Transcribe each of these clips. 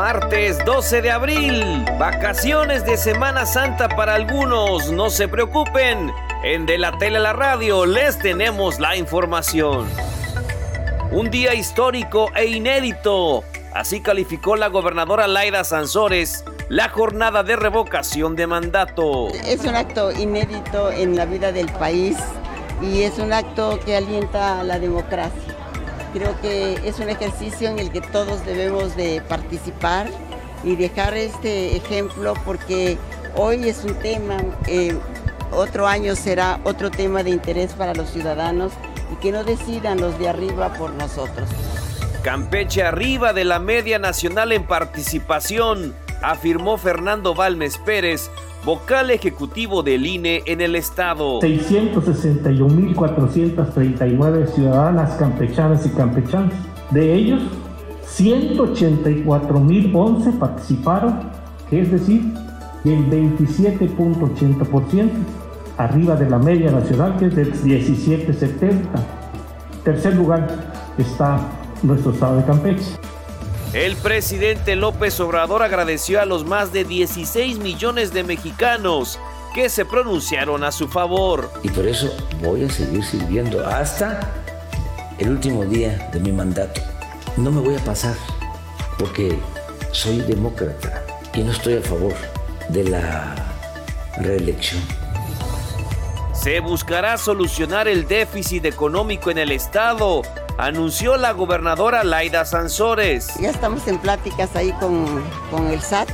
Martes 12 de abril, vacaciones de Semana Santa para algunos, no se preocupen, en De la Tele a la Radio les tenemos la información. Un día histórico e inédito, así calificó la gobernadora Laida Sansores la jornada de revocación de mandato. Es un acto inédito en la vida del país y es un acto que alienta la democracia. Creo que es un ejercicio en el que todos debemos de participar y dejar este ejemplo porque hoy es un tema, eh, otro año será otro tema de interés para los ciudadanos y que no decidan los de arriba por nosotros. Campeche arriba de la media nacional en participación, afirmó Fernando Balmes Pérez, vocal ejecutivo del INE en el estado. 661.439 ciudadanas campechanas y campechanos. De ellos, 184.011 participaron, es decir, el 27.80%, arriba de la media nacional, que es del 17.70. Tercer lugar está nuestro estado de Campeche. El presidente López Obrador agradeció a los más de 16 millones de mexicanos que se pronunciaron a su favor. Y por eso voy a seguir sirviendo hasta el último día de mi mandato. No me voy a pasar porque soy demócrata y no estoy a favor de la reelección. Se buscará solucionar el déficit económico en el Estado anunció la gobernadora Laida Sansores. Ya estamos en pláticas ahí con, con el SAT,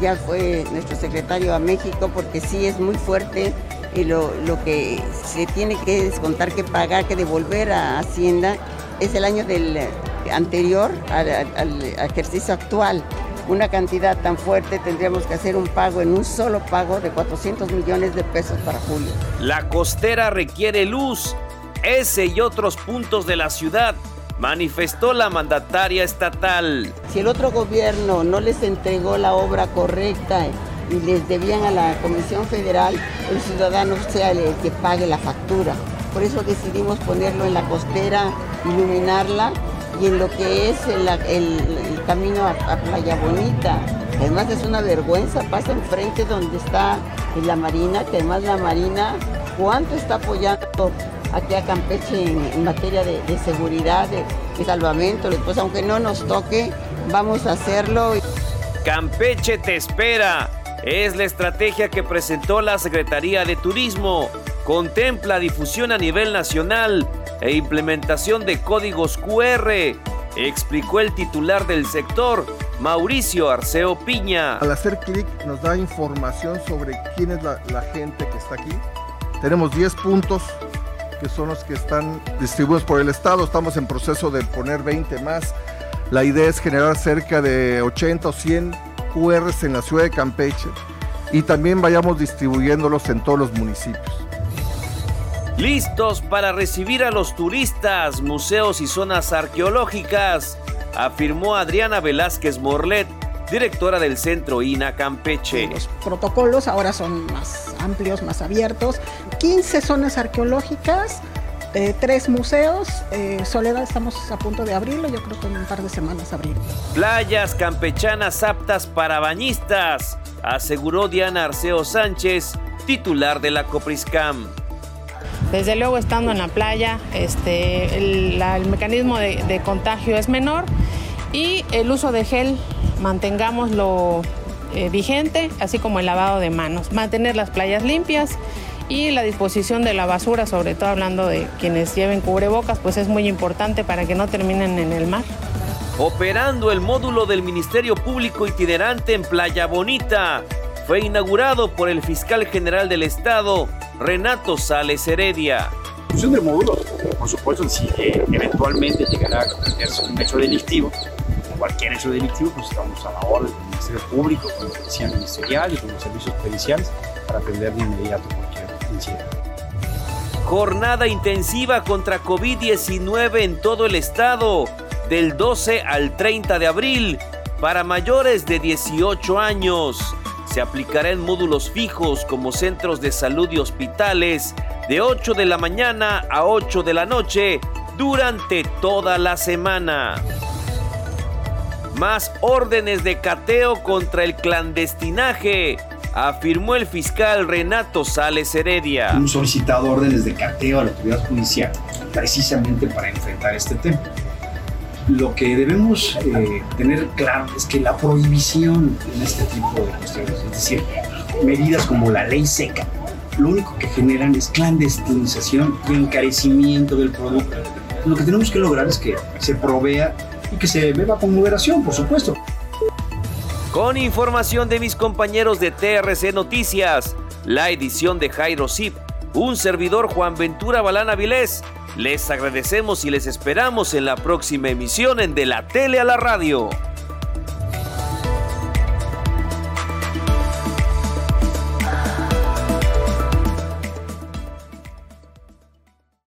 ya fue nuestro secretario a México porque sí es muy fuerte y lo, lo que se tiene que descontar, que pagar, que devolver a Hacienda es el año del anterior al, ejercicio actual una cantidad tan fuerte, tendríamos que hacer un pago en un solo pago de 400 millones de pesos para julio. La costera requiere luz ese y otros puntos de la ciudad, manifestó la mandataria estatal. Si el otro gobierno no les entregó la obra correcta y les debían a la Comisión Federal, el ciudadano sea el que pague la factura. Por eso decidimos ponerlo en la costera, iluminarla y en lo que es el, camino a, a, Playa Bonita. Además es una vergüenza, pasa enfrente donde está la Marina, que además la Marina, ¿cuánto está apoyando aquí a Campeche en, materia de, seguridad, de, de, salvamento. Pues aunque no nos toque, vamos a hacerlo. Campeche te espera. Es la estrategia que presentó la Secretaría de Turismo. Contempla difusión a nivel nacional e implementación de códigos QR, explicó el titular del sector, Mauricio Arceo Piña. Al hacer clic nos da información sobre quién es la, gente que está aquí. Tenemos 10 puntos que son los que están distribuidos por el Estado. Estamos en proceso de poner 20 más. La idea es generar cerca de 80 o 100 QRs en la ciudad de Campeche y también vayamos distribuyéndolos en todos los municipios. Listos para recibir a los turistas, museos y zonas arqueológicas, afirmó Adriana Velázquez Morlet, directora del Centro INA Campeche. Los protocolos ahora son más amplios, más abiertos. 15 zonas arqueológicas, eh, tres museos. Eh, Soledad estamos a punto de abrirlo, yo creo que en un par de semanas abrirlo. Playas campechanas aptas para bañistas, aseguró Diana Arceo Sánchez, titular de la Copriscam. Desde luego estando en la playa, este, el, mecanismo de, de contagio es menor y el uso de gel mantengámoslo eh, vigente, así como el lavado de manos, mantener las playas limpias y la disposición de la basura, sobre todo hablando de quienes lleven cubrebocas, pues es muy importante para que no terminen en el mar. Operando el módulo del Ministerio Público itinerante en Playa Bonita, fue inaugurado por el fiscal general del Estado, Renato Sales Heredia. La función del módulo, por supuesto, si eh, eventualmente llegará a cometerse un hecho delictivo, cualquier hecho delictivo, pues estamos a la orden del Ministerio Público, con la Policía Ministerial y con los servicios periciales para atender de inmediato cualquier incidente. Jornada intensiva contra COVID-19 en todo el estado, del 12 al 30 de abril, para mayores de 18 años. Se aplicará en módulos fijos como centros de salud y hospitales de 8 de la mañana a 8 de la noche durante toda la semana. más órdenes de cateo contra el clandestinaje, afirmó el fiscal Renato Sales Heredia. Hemos solicitado órdenes de cateo a la autoridad judicial precisamente para enfrentar este tema. Lo que debemos eh, tener claro es que la prohibición en este tipo de cuestiones, es decir, medidas como la ley seca, lo único que generan es clandestinización y encarecimiento del producto. Lo que tenemos que lograr es que se provea y que se beba con moderación, por supuesto. Con información de mis compañeros de TRC Noticias, la edición de Jairo Zip, un servidor Juan Ventura Balana Vilés, les agradecemos y les esperamos en la próxima emisión en De la Tele a la Radio.